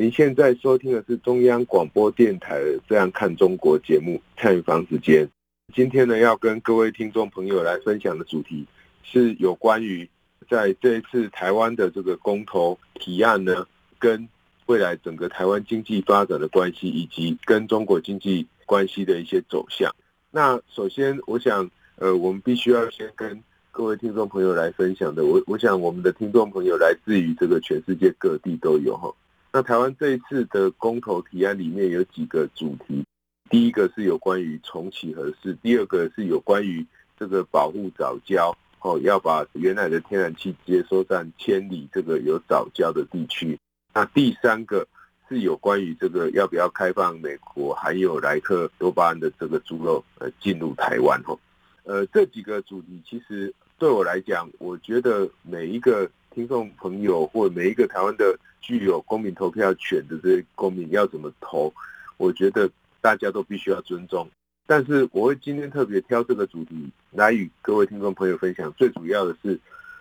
您现在收听的是中央广播电台的《这样看中国》节目，蔡明芳时间。今天呢，要跟各位听众朋友来分享的主题是有关于在这一次台湾的这个公投提案呢，跟未来整个台湾经济发展的关系，以及跟中国经济关系的一些走向。那首先，我想，呃，我们必须要先跟各位听众朋友来分享的，我我想我们的听众朋友来自于这个全世界各地都有哈。那台湾这一次的公投提案里面有几个主题，第一个是有关于重启核四，第二个是有关于这个保护藻礁，哦，要把原来的天然气接收站迁离这个有藻礁的地区。那第三个是有关于这个要不要开放美国含有莱克多巴胺的这个猪肉呃进入台湾哦。呃，这几个主题其实。对我来讲，我觉得每一个听众朋友或每一个台湾的具有公民投票权的这些公民要怎么投，我觉得大家都必须要尊重。但是我会今天特别挑这个主题来与各位听众朋友分享。最主要的是，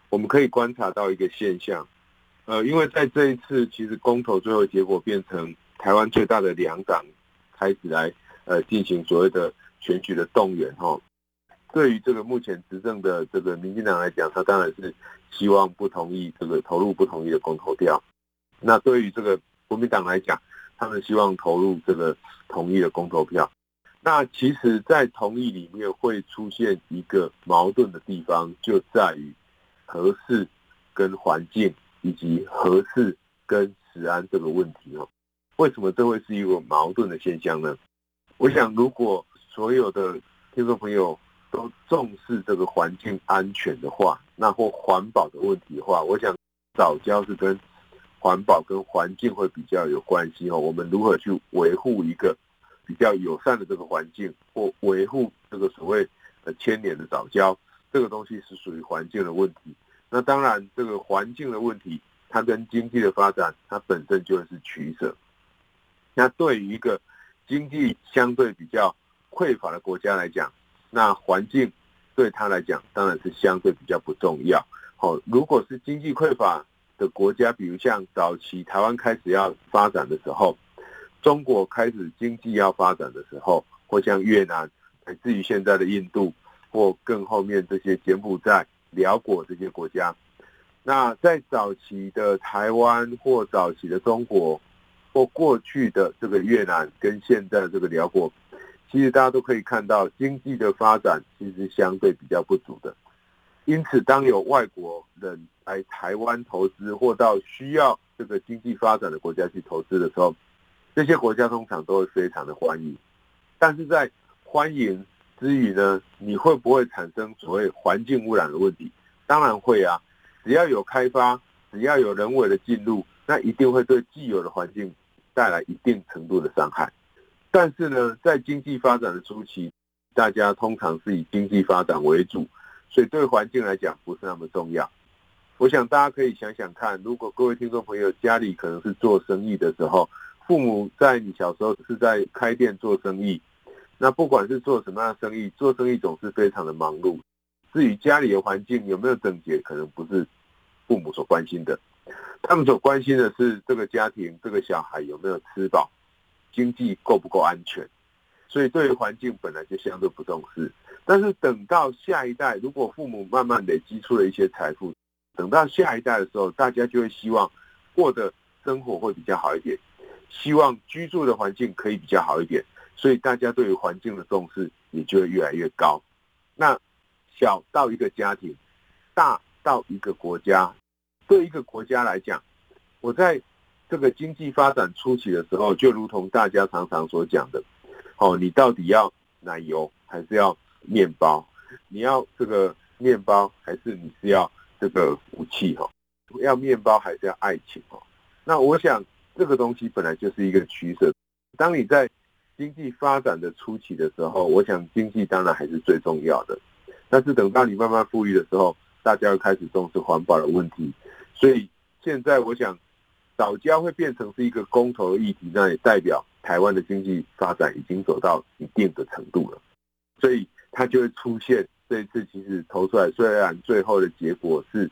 我们可以观察到一个现象，呃，因为在这一次其实公投最后结果变成台湾最大的两党开始来呃进行所谓的选举的动员哈。对于这个目前执政的这个民进党来讲，他当然是希望不同意这个投入不同意的公投票。那对于这个国民党来讲，他们希望投入这个同意的公投票。那其实，在同意里面会出现一个矛盾的地方，就在于核四跟环境以及核四跟食安这个问题哦。为什么这会是一个矛盾的现象呢？我想，如果所有的听众朋友，都重视这个环境安全的话，那或环保的问题的话，我想藻礁是跟环保跟环境会比较有关系哦。我们如何去维护一个比较友善的这个环境，或维护这个所谓的千年的早教，这个东西是属于环境的问题。那当然，这个环境的问题，它跟经济的发展，它本身就是取舍。那对于一个经济相对比较匮乏的国家来讲，那环境对他来讲当然是相对比较不重要。好，如果是经济匮乏的国家，比如像早期台湾开始要发展的时候，中国开始经济要发展的时候，或像越南，乃至于现在的印度，或更后面这些柬埔寨、寮国这些国家，那在早期的台湾或早期的中国，或过去的这个越南跟现在的这个寮国。其实大家都可以看到，经济的发展其实相对比较不足的。因此，当有外国人来台湾投资，或到需要这个经济发展的国家去投资的时候，这些国家通常都会非常的欢迎。但是在欢迎之余呢，你会不会产生所谓环境污染的问题？当然会啊！只要有开发，只要有人为的进入，那一定会对既有的环境带来一定程度的伤害。但是呢，在经济发展的初期，大家通常是以经济发展为主，所以对环境来讲不是那么重要。我想大家可以想想看，如果各位听众朋友家里可能是做生意的时候，父母在你小时候是在开店做生意，那不管是做什么样的生意，做生意总是非常的忙碌。至于家里的环境有没有整洁，可能不是父母所关心的，他们所关心的是这个家庭、这个小孩有没有吃饱。经济够不够安全？所以对于环境本来就相对不重视。但是等到下一代，如果父母慢慢累积出了一些财富，等到下一代的时候，大家就会希望过的生活会比较好一点，希望居住的环境可以比较好一点。所以大家对于环境的重视也就会越来越高。那小到一个家庭，大到一个国家，对一个国家来讲，我在。这个经济发展初期的时候，就如同大家常常所讲的，哦，你到底要奶油还是要面包？你要这个面包还是你是要这个武器？哈，要面包还是要爱情？哈，那我想这个东西本来就是一个取舍。当你在经济发展的初期的时候，我想经济当然还是最重要的。但是等到你慢慢富裕的时候，大家又开始重视环保的问题。所以现在我想，藻礁会变成是一个公投的议题，那也代表台湾的经济发展已经走到一定的程度了。所以它就会出现这一次其实投出来，虽然最后的结果是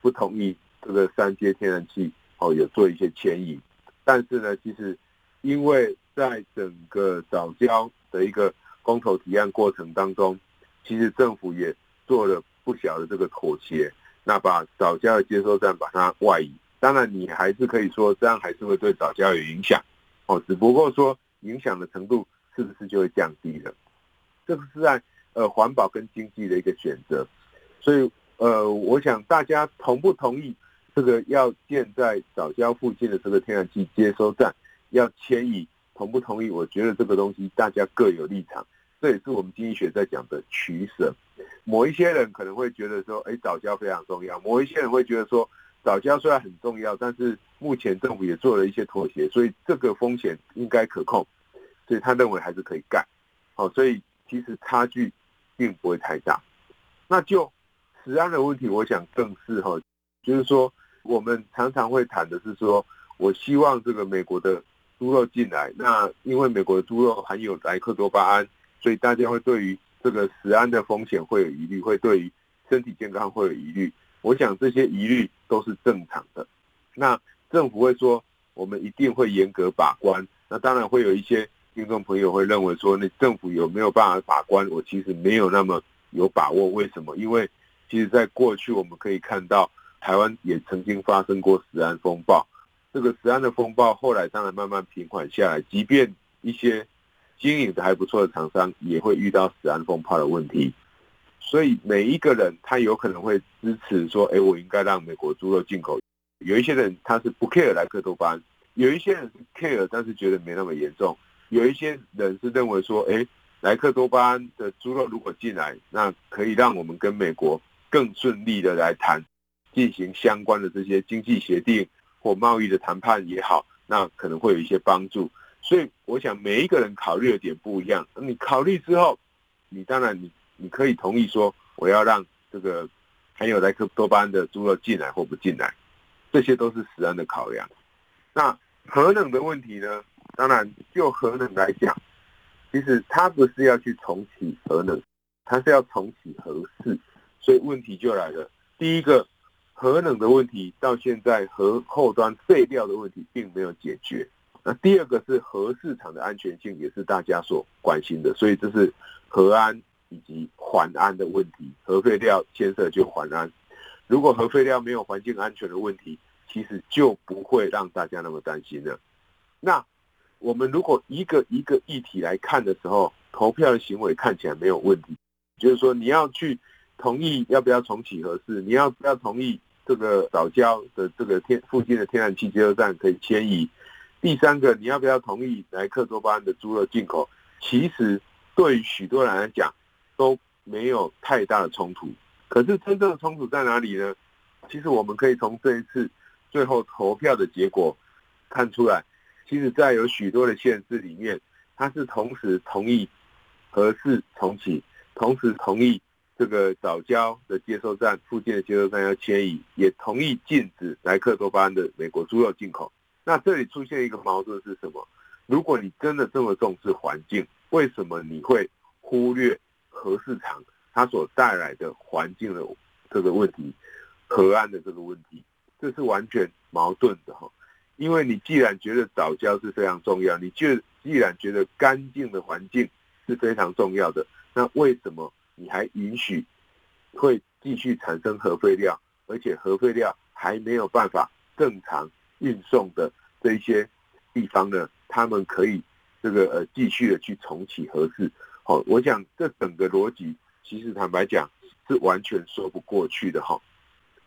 不同意这个三接天然气哦，有做一些迁移，但是呢，其实因为在整个早交的一个公投提案过程当中，其实政府也做了不小的这个妥协，那把早交的接收站把它外移。当然，你还是可以说这样还是会对藻礁有影响哦，只不过说影响的程度是不是就会降低了？这个是在呃环保跟经济的一个选择。所以呃，我想大家同不同意这个要建在藻礁附近的这个天然气接收站要迁移？同不同意？我觉得这个东西大家各有立场，这也是我们经济学在讲的取舍。某一些人可能会觉得说，哎，藻礁非常重要；某一些人会觉得说，藻礁虽然很重要，但是目前政府也做了一些妥协，所以这个风险应该可控，所以他认为还是可以干。好，所以其实差距并不会太大。那就食安的问题，我想更是哈，就是说我们常常会谈的是说，我希望这个美国的。猪肉进来，那因为美国的猪肉含有莱克多巴胺，所以大家会对于这个食安的风险会有疑虑，会对于身体健康会有疑虑。我想这些疑虑都是正常的。那政府会说，我们一定会严格把关。那当然会有一些听众朋友会认为说，那政府有没有办法把关？我其实没有那么有把握。为什么？因为其实在过去我们可以看到，台湾也曾经发生过食安风暴。这个食安的风暴后来当然慢慢平缓下来，即便一些经营的还不错的厂商也会遇到食安风暴的问题，所以每一个人他有可能会支持说，哎，我应该让美国猪肉进口。有一些人他是不 care 莱克多巴胺，有一些人 care，但是觉得没那么严重。有一些人是认为说，哎，莱克多巴胺的猪肉如果进来，那可以让我们跟美国更顺利的来谈，进行相关的这些经济协定。或贸易的谈判也好，那可能会有一些帮助。所以我想每一个人考虑的点不一样。你考虑之后，你当然你你可以同意说，我要让这个含有莱克多巴胺的猪肉进来或不进来，这些都是食安的考量。那核能的问题呢？当然就核能来讲，其实它不是要去重启核能，它是要重启核四。所以问题就来了，第一个。核能的问题到现在，核后端废料的问题并没有解决。那第二个是核市场的安全性，也是大家所关心的。所以这是核安以及环安的问题。核废料牵涉就环安。如果核废料没有环境安全的问题，其实就不会让大家那么担心了。那我们如果一个一个议题来看的时候，投票的行为看起来没有问题，就是说你要去同意要不要重启核四，你要不要同意？这个藻礁的这个天附近的天然气接收站可以迁移。第三个，你要不要同意来克多巴胺的猪肉进口？其实对许多人来讲都没有太大的冲突。可是真正的冲突在哪里呢？其实我们可以从这一次最后投票的结果看出来，其实，在有许多的县市里面，它是同时同意核试重启，同时同意。这个藻礁的接收站附近的接收站要迁移，也同意禁止莱克多巴胺的美国猪肉进口。那这里出现一个矛盾是什么？如果你真的这么重视环境，为什么你会忽略核市场它所带来的环境的这个问题、核安的这个问题？这是完全矛盾的哈。因为你既然觉得早教是非常重要，你就既然觉得干净的环境是非常重要的，那为什么？你还允许会继续产生核废料，而且核废料还没有办法正常运送的这一些地方呢？他们可以这个呃继续的去重启核试。好，我想这整个逻辑其实坦白讲是完全说不过去的哈。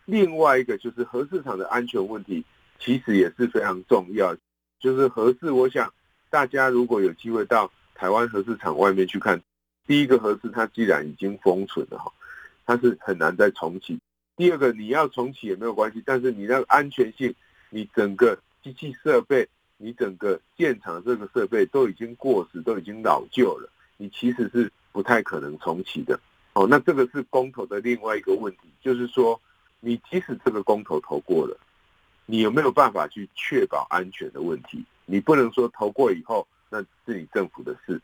另外一个就是核市场的安全问题，其实也是非常重要。就是核四，我想大家如果有机会到台湾核市场外面去看。第一个核四，它既然已经封存了哈，它是很难再重启。第二个，你要重启也没有关系，但是你那个安全性，你整个机器设备你整个建厂这个设备都已经过时，都已经老旧了，你其实是不太可能重启的。哦，那这个是公投的另外一个问题，就是说，你即使这个公投投过了，你有没有办法去确保安全的问题？你不能说投过以后，那是你政府的事。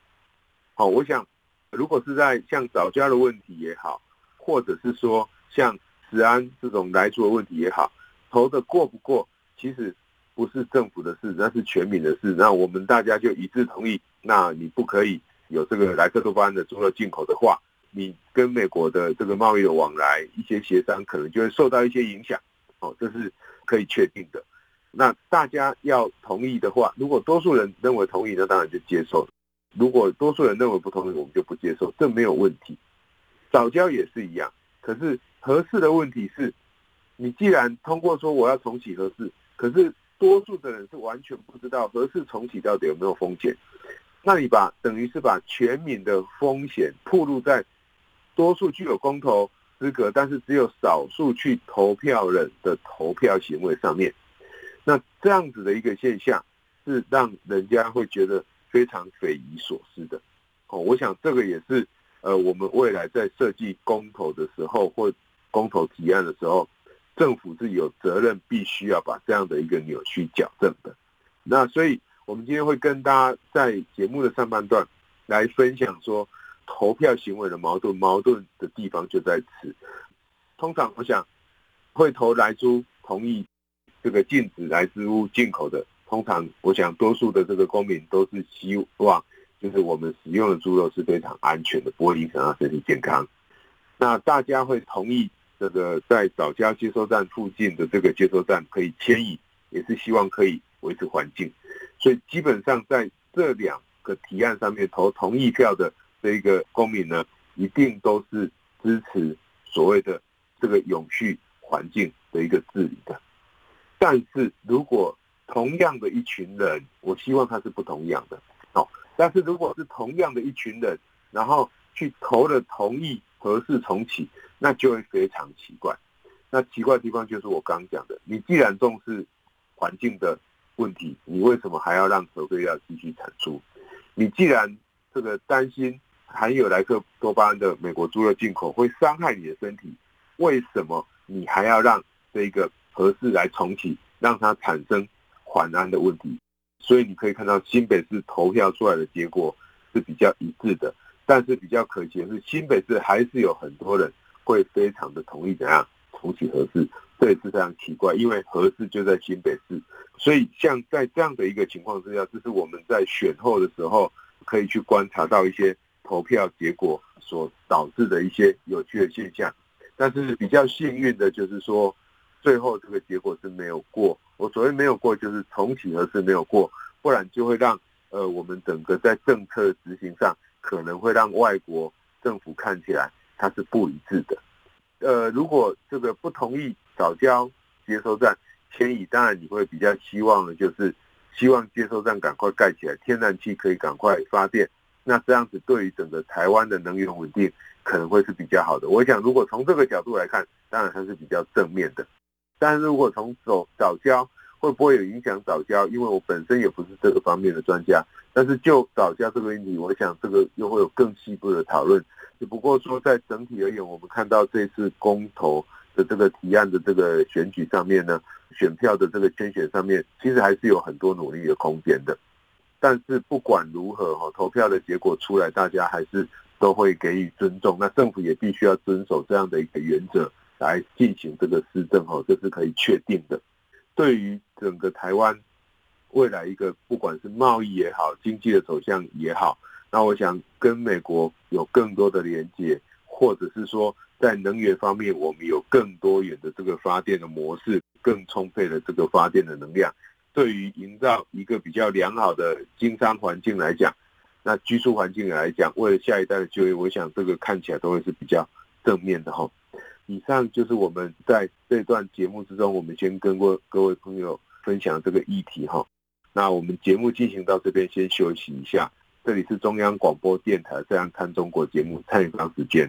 好，我想，如果是在像早教的问题也好，或者是说像食安这种莱猪的问题也好，投的过不过，其实不是政府的事，那是全民的事。那我们大家就一致同意，那你不可以有这个莱克多巴胺的猪肉进口的话。你跟美国的这个贸易的往来，一些协商可能就会受到一些影响，哦，这是可以确定的。那大家要同意的话，如果多数人认为同意，那当然就接受；如果多数人认为不同意，我们就不接受，这没有问题。早教也是一样，可是合适的问题是，你既然通过说我要重启核四，可是多数的人是完全不知道核四重启到底有没有风险，那你把等于是把全民的风险暴露在。多数具有公投资格，但是只有少数去投票人的投票行为上面，那这样子的一个现象是让人家会觉得非常匪夷所思的。哦，我想这个也是呃，我们未来在设计公投的时候或公投提案的时候，政府是有责任必须要把这样的一个扭曲矫正的。那所以，我们今天会跟大家在节目的上半段来分享说。投票行为的矛盾，矛盾的地方就在此。通常我想会投莱猪同意这个禁止莱猪物进口的，通常我想多数的这个公民都是希望，就是我们使用的猪肉是非常安全的，不会影响到身体健康。那大家会同意这个在藻礁接收站附近的这个接收站可以迁移，也是希望可以维持环境。所以基本上在这两个提案上面投同意票的。这个公民呢，一定都是支持所谓的这个永续环境的一个治理的。但是如果同样的一群人，我希望他是不同样的。哦，但是如果是同样的一群人，然后去投了同意核四重启，那就会非常奇怪。那奇怪的地方就是我刚刚讲的，你既然重视环境的问题，你为什么还要让核废料继续产出？你既然这个担心。含有莱克多巴胺的美国猪肉进口会伤害你的身体，为什么你还要让这个核四来重启，让它产生缓安的问题？所以你可以看到新北市投票出来的结果是比较一致的，但是比较可惜的是，新北市还是有很多人会非常的同意怎样重启核四，这也是非常奇怪，因为核四就在新北市，所以像在这样的一个情况之下，这是我们在选后的时候可以去观察到一些。投票结果所导致的一些有趣的现象，但是比较幸运的就是说，最后这个结果是没有过。我所谓没有过，就是重启而是没有过，不然就会让呃我们整个在政策执行上可能会让外国政府看起来它是不一致的。呃，如果这个不同意早交接收站迁移，当然你会比较希望的就是希望接收站赶快盖起来，天然气可以赶快发电。那这样子对于整个台湾的能源稳定可能会是比较好的。我想，如果从这个角度来看，当然它是比较正面的。但是如果从走藻礁会不会有影响藻礁？因为我本身也不是这个方面的专家。但是就藻礁这个问题，我想这个又会有更细部的讨论。只不过说，在整体而言，我们看到这次公投的这个提案的这个选举上面呢，选票的这个圈选上面，其实还是有很多努力的空间的。但是不管如何哈，投票的结果出来，大家还是都会给予尊重。那政府也必须要遵守这样的一个原则来进行这个施政哈，这是可以确定的。对于整个台湾未来一个不管是贸易也好，经济的走向也好，那我想跟美国有更多的连接，或者是说在能源方面，我们有更多元的这个发电的模式，更充沛的这个发电的能量。对于营造一个比较良好的经商环境来讲，那居住环境来讲，为了下一代的就业，我想这个看起来都会是比较正面的哈。以上就是我们在这段节目之中，我们先跟过各位朋友分享这个议题哈。那我们节目进行到这边，先休息一下。这里是中央广播电台《这样看中国》节目，蔡明芳时间。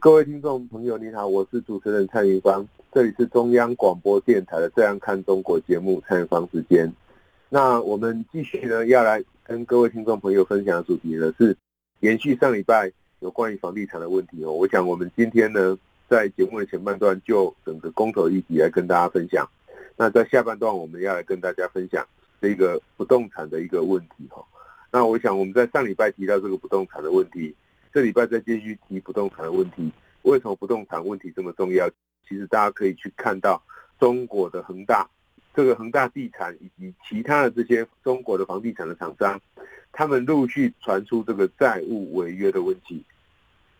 各位听众朋友，你好，我是主持人蔡明芳，这里是中央广播电台的《这样看中国》节目，蔡明芳时间。那我们继续呢，要来跟各位听众朋友分享的主题呢，是延续上礼拜有关于房地产的问题哦。我想我们今天呢，在节目的前半段就整个公投议题来跟大家分享，那在下半段我们要来跟大家分享这个不动产的一个问题哈。那我想我们在上礼拜提到这个不动产的问题。这礼拜再继续提不动产的问题，为什么不动产问题这么重要？其实大家可以去看到中国的恒大，这个恒大地产以及其他的这些中国的房地产的厂商，他们陆续传出这个债务违约的问题。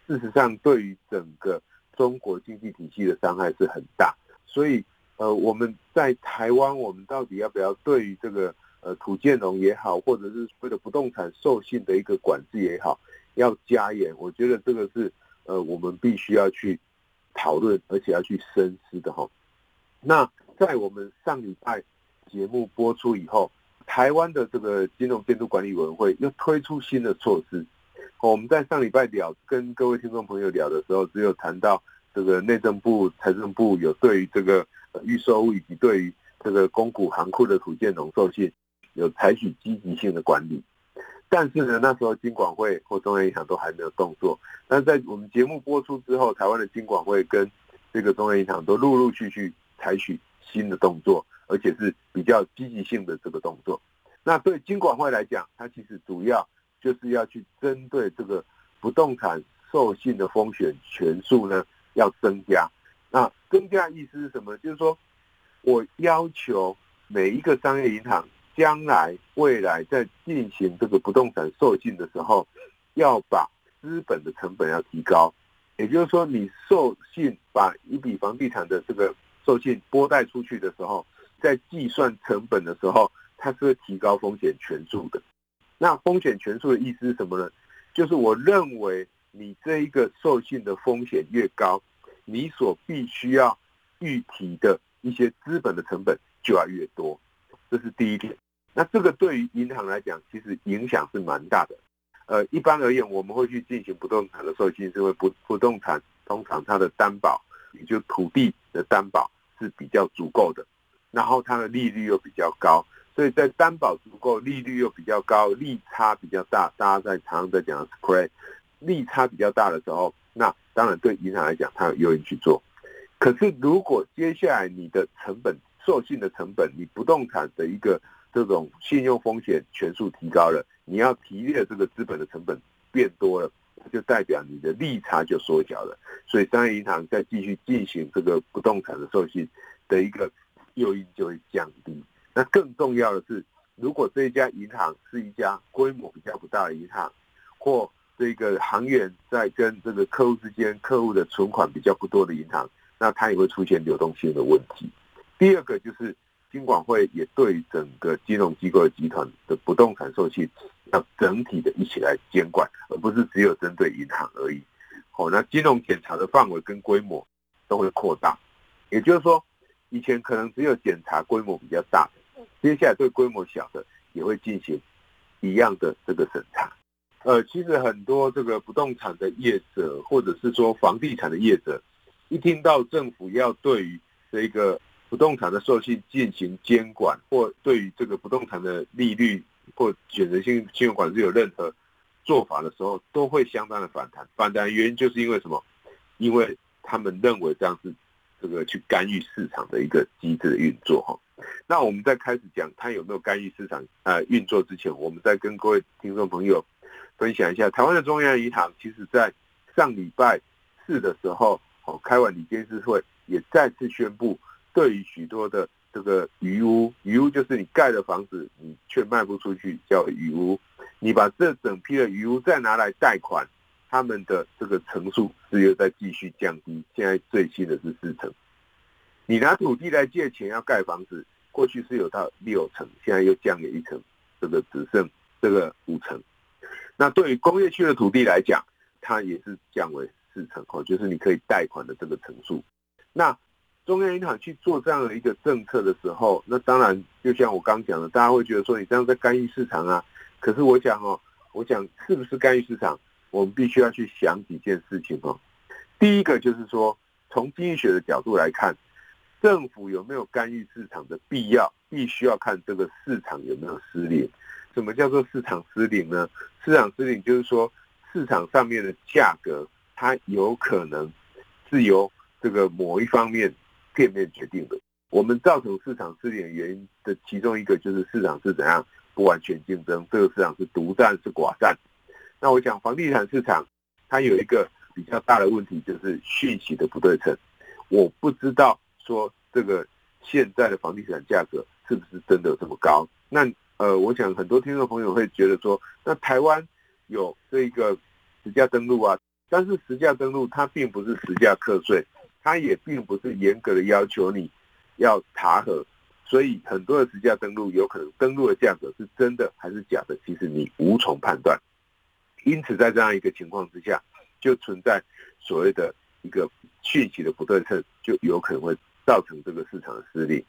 事实上，对于整个中国经济体系的伤害是很大。所以，呃，我们在台湾，我们到底要不要对于这个呃土建融也好，或者是为了不动产授信的一个管制也好？要加严，我觉得这个是呃，我们必须要去讨论，而且要去深思的哈。那在我们上礼拜节目播出以后，台湾的这个金融监督管理委员会又推出新的措施。我们在上礼拜聊，跟各位听众朋友聊的时候，只有谈到这个内政部、财政部有对于这个预售以及对于这个公股行库的土建融授信有采取积极性的管理。但是呢，那时候金管会或中央银行都还没有动作。但在我们节目播出之后，台湾的金管会跟这个中央银行都陆陆续续采取新的动作，而且是比较积极性的这个动作。那对金管会来讲，它其实主要就是要去针对这个不动产授信的风险权数呢，要增加。那增加意思是什么？就是说我要求每一个商业银行。将来未来在进行这个不动产授信的时候，要把资本的成本要提高，也就是说，你授信把一笔房地产的这个授信拨贷出去的时候，在计算成本的时候，它是会提高风险权数的。那风险权数的意思是什么呢？就是我认为你这一个授信的风险越高，你所必须要预提的一些资本的成本就要越多，这是第一点。那这个对于银行来讲，其实影响是蛮大的。呃，一般而言，我们会去进行不动产的授信，是因为不不动产通常它的担保，也就土地的担保是比较足够的，然后它的利率又比较高，所以在担保足够、利率又比较高、利差比较大，大家在常常在讲 spread，利差比较大的时候，那当然对银行来讲，它有诱因去做。可是如果接下来你的成本授信的成本，你不动产的一个这种信用风险全数提高了，你要提列这个资本的成本变多了，就代表你的利差就缩小了。所以商业银行再继续进行这个不动产的授信的一个诱因就会降低。那更重要的是，如果这一家银行是一家规模比较不大的银行，或这个行员在跟这个客户之间，客户的存款比较不多的银行，那它也会出现流动性的问题。第二个就是。金管会也对整个金融机构的集团的不动产授信要整体的一起来监管，而不是只有针对银行而已。好，那金融检查的范围跟规模都会扩大，也就是说，以前可能只有检查规模比较大的，接下来对规模小的也会进行一样的这个审查。呃，其实很多这个不动产的业者，或者是说房地产的业者，一听到政府要对于这个不动产的授信进行监管，或对于这个不动产的利率或选择性信用管制有任何做法的时候，都会相当的反弹。反弹原因就是因为什么？因为他们认为这样是这个去干预市场的一个机制的运作哈。那我们在开始讲它有没有干预市场呃运作之前，我们再跟各位听众朋友分享一下，台湾的中央银行其实在上礼拜四的时候，哦开完理监事会，也再次宣布，对于许多的这个余屋，余屋就是你盖的房子，你却卖不出去，叫余屋。你把这整批的余屋再拿来贷款，他们的这个成数是又在继续降低，现在最新的是四成。你拿土地来借钱要盖房子，过去是有到六成，现在又降了一成，这个只剩这个五成。那对于工业区的土地来讲，它也是降为四成哦，就是你可以贷款的这个成数。那中央银行去做这样的一个政策的时候，那当然就像我刚讲的，大家会觉得说你这样在干预市场啊。可是我讲哦，我讲是不是干预市场，我们必须要去想几件事情哦。第一个就是说，从经济学的角度来看，政府有没有干预市场的必要，必须要看这个市场有没有失灵。什么叫做市场失灵呢？市场失灵就是说，市场上面的价格它有可能是由这个某一方面片面决定的。我们造成市场失灵原因的其中一个就是市场是怎样？不完全竞争，这个市场是独占是寡占。那我讲房地产市场，它有一个比较大的问题，就是讯息的不对称。我不知道说这个现在的房地产价格是不是真的有这么高？那呃，我想很多听众朋友会觉得说，那台湾有这一个实价登录啊，但是实价登录它并不是实价课税，它也并不是严格的要求你要查核。所以很多的实价登录有可能登录的价格是真的还是假的，其实你无从判断。因此，在这样一个情况之下，就存在所谓的一个讯息的不对称，就有可能会造成这个市场的失灵。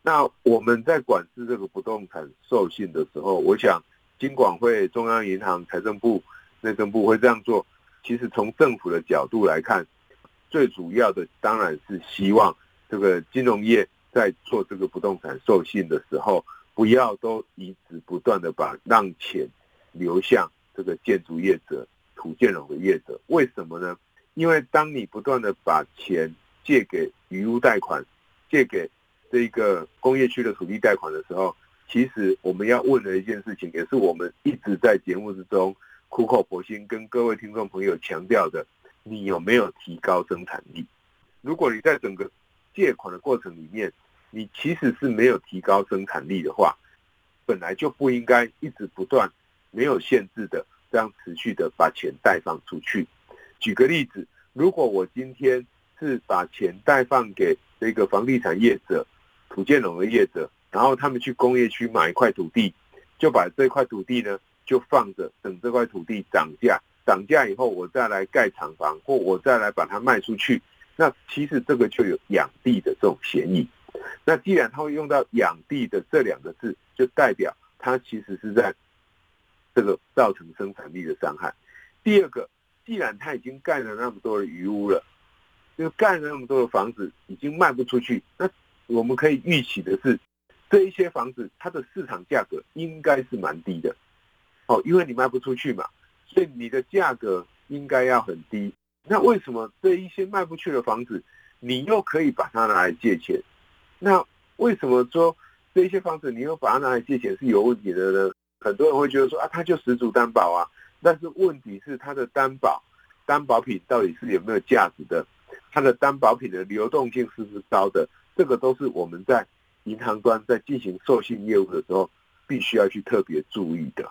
那我们在管制这个不动产授信的时候，我想金管会、中央银行、财政部、内政部会这样做。其实从政府的角度来看，最主要的当然是希望这个金融业。在做这个不动产授信的时候，不要都一直不断的把让钱流向这个建筑业者、土建融的业者。为什么呢？因为当你不断的把钱借给余屋贷款、借给这个工业区的土地贷款的时候，其实我们要问的一件事情，也是我们一直在节目之中苦口婆心跟各位听众朋友强调的：你有没有提高生产力？如果你在整个借款的过程里面，你其实是没有提高生产力的话，本来就不应该一直不断、没有限制的这样持续的把钱贷放出去。举个例子，如果我今天是把钱贷放给这个房地产业者、土建融的业者，然后他们去工业区买一块土地，就把这块土地呢就放着，等这块土地涨价，涨价以后我再来盖厂房，或我再来把它卖出去。那其实这个就有养地的这种嫌疑。那既然他会用到养地的这两个字，就代表他其实是在这个造成生产力的伤害。第二个，既然他已经盖了那么多的余屋了，就盖了那么多的房子已经卖不出去，那我们可以预期的是，这一些房子它的市场价格应该是蛮低的。哦，因为你卖不出去嘛，所以你的价格应该要很低。那为什么这一些卖不去的房子，你又可以把它拿来借钱？那为什么说这些房子你又把它拿来借钱是有问题的呢？很多人会觉得说啊，它就十足担保啊，但是问题是它的担保担保品到底是有没有价值的？它的担保品的流动性是不是高的？这个都是我们在银行端在进行授信业务的时候必须要去特别注意的。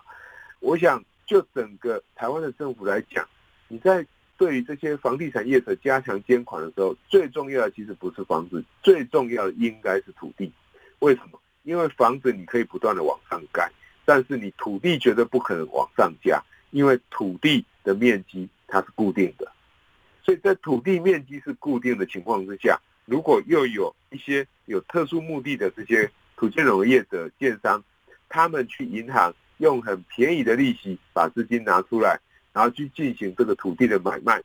我想就整个台湾的政府来讲，你在。对于这些房地产业者加强监管的时候，最重要的其实不是房子，最重要的应该是土地。为什么？因为房子你可以不断的往上盖，但是你土地绝对不可能往上加，因为土地的面积它是固定的。所以在土地面积是固定的情况之下，如果又有一些有特殊目的的这些土建融业者、建商，他们去银行用很便宜的利息把资金拿出来。然后去进行这个土地的买卖，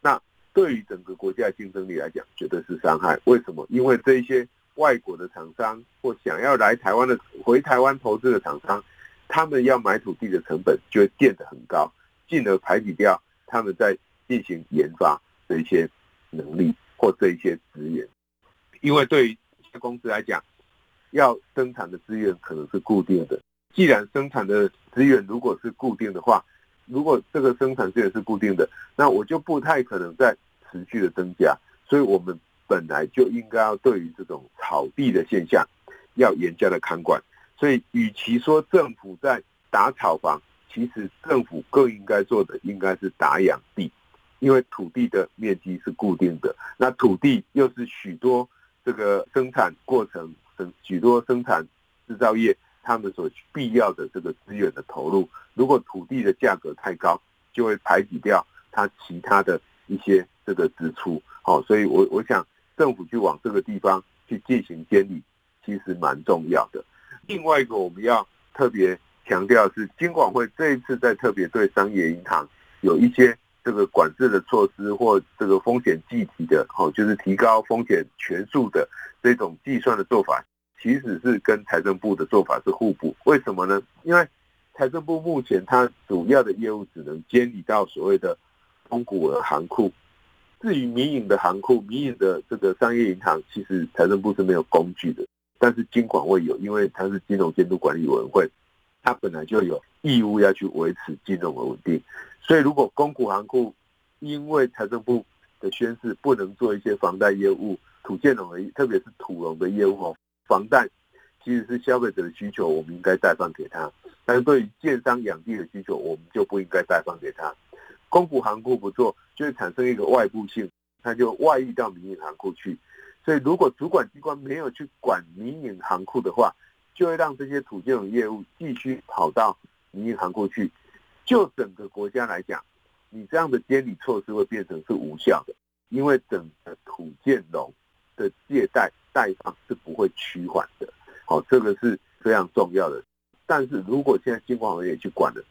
那对于整个国家竞争力来讲，绝对是伤害。为什么？因为这一些外国的厂商或想要来台湾的、回台湾投资的厂商，他们要买土地的成本就会变得很高，进而排挤掉他们在进行研发的一些能力。或这一些资源，因为对于公司来讲，要生产的资源可能是固定的。既然生产的资源如果是固定的话，如果这个生产资源是固定的，那我就不太可能再持续的增加。所以，我们本来就应该要对于这种炒地的现象，要严加的看管。所以，与其说政府在打炒房，其实政府更应该做的应该是打养地，因为土地的面积是固定的，那土地又是许多这个生产过程、许多生产制造业。他们所必要的这个资源的投入，如果土地的价格太高，就会排挤掉它其他的一些这个支出。好，所以我我想政府去往这个地方去进行监理，其实蛮重要的。另外一个我们要特别强调是，金管会这一次在特别对商业银行有一些这个管制的措施或这个风险计提的，好，就是提高风险权数的这种计算的做法。其实是跟财政部的做法是互补，为什么呢？因为财政部目前它主要的业务只能监理到所谓的公股额行库，至于民营的行库、民营的这个商业银行，其实财政部是没有工具的。但是金管会有，因为它是金融监督管理委员会，它本来就有义务要去维持金融的稳定。所以如果公股行库因为财政部的宣示不能做一些房贷业务、土建融的，特别是土融的业务哦。房贷其实是消费者的需求，我们应该贷放给他；但是对于建商养地的需求，我们就不应该贷放给他。公股行库不做，就会产生一个外部性，它就外溢到民营行库去。所以，如果主管机关没有去管民营行库的话，就会让这些土建融业务继续跑到民营行库去。就整个国家来讲，你这样的监理措施会变成是无效的，因为整个土建融的借贷。贷放是不会趋缓的，好，这个是非常重要的。但是如果现在金管会也去管了，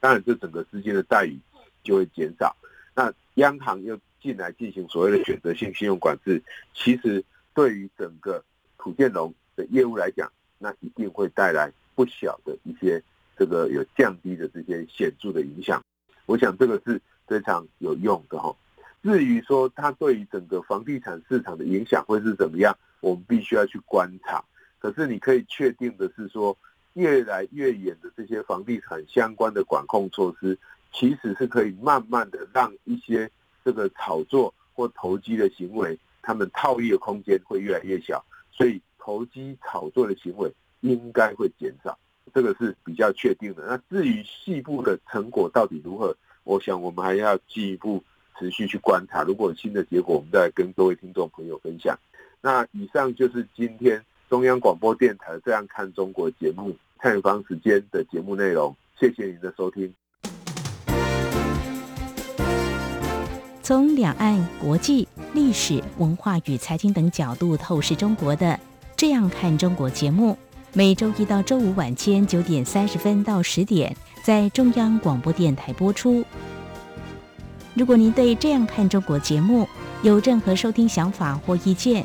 当然这整个资金的贷余就会减少。那央行又进来进行所谓的选择性信用管制，其实对于整个土建龙的业务来讲，那一定会带来不小的一些这个有降低的这些显著的影响。我想这个是非常有用的哈。至于说它对于整个房地产市场的影响会是怎么样？我们必须要去观察，可是你可以确定的是说，越来越严的这些房地产相关的管控措施，其实是可以慢慢的让一些这个炒作或投机的行为，他们套利的空间会越来越小，所以投机炒作的行为应该会减少，这个是比较确定的。那至于细部的成果到底如何，我想我们还要进一步持续去观察。如果有新的结果，我们再来跟各位听众朋友分享。那以上就是今天中央广播电台《这样看中国》节目蔡明芳时间的节目内容，谢谢您的收听。从两岸、国际、历史、文化与财经等角度透视中国的《这样看中国》节目，每周一到周五晚间九点三十分到十点在中央广播电台播出。如果您对《这样看中国》节目有任何收听想法或意见，